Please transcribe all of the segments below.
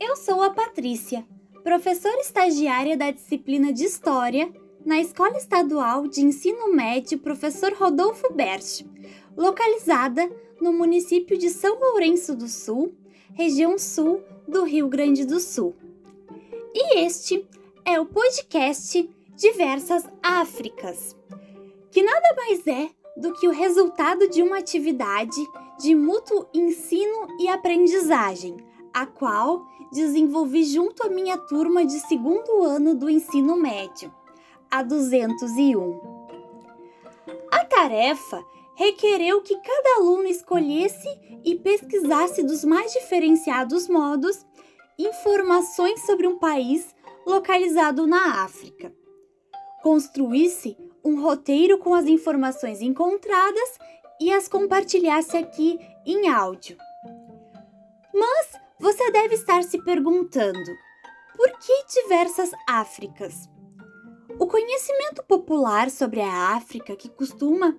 Eu sou a Patrícia, professora estagiária da disciplina de História na Escola Estadual de Ensino Médio Professor Rodolfo Berch, localizada no município de São Lourenço do Sul, região sul do Rio Grande do Sul. E este é o podcast Diversas Áfricas, que nada mais é do que o resultado de uma atividade de mútuo ensino e aprendizagem, a qual desenvolvi junto à minha turma de segundo ano do ensino médio, a 201. A tarefa requereu que cada aluno escolhesse e pesquisasse dos mais diferenciados modos informações sobre um país localizado na África. Construísse um roteiro com as informações encontradas e as compartilhasse aqui em áudio. Mas você deve estar se perguntando: por que diversas Áfricas? O conhecimento popular sobre a África, que costuma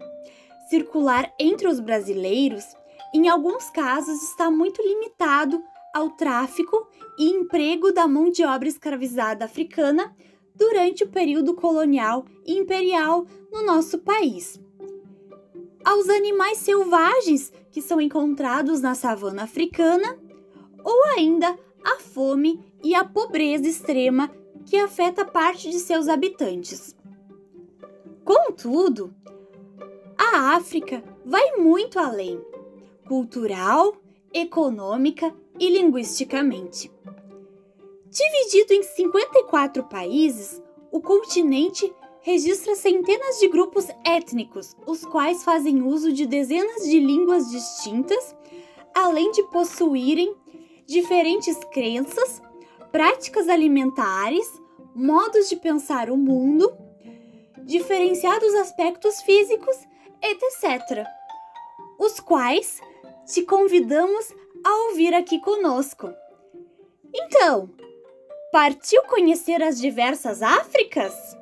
circular entre os brasileiros, em alguns casos está muito limitado ao tráfico e emprego da mão de obra escravizada africana durante o período colonial e imperial no nosso país. Aos animais selvagens que são encontrados na savana africana, ou ainda a fome e a pobreza extrema que afeta parte de seus habitantes. Contudo, a África vai muito além, cultural, econômica e linguisticamente. Dividido em 54 países, o continente registra centenas de grupos étnicos, os quais fazem uso de dezenas de línguas distintas, além de possuírem diferentes crenças, práticas alimentares, modos de pensar o mundo, diferenciados aspectos físicos, etc., os quais te convidamos a ouvir aqui conosco. Então, partiu conhecer as diversas Áfricas?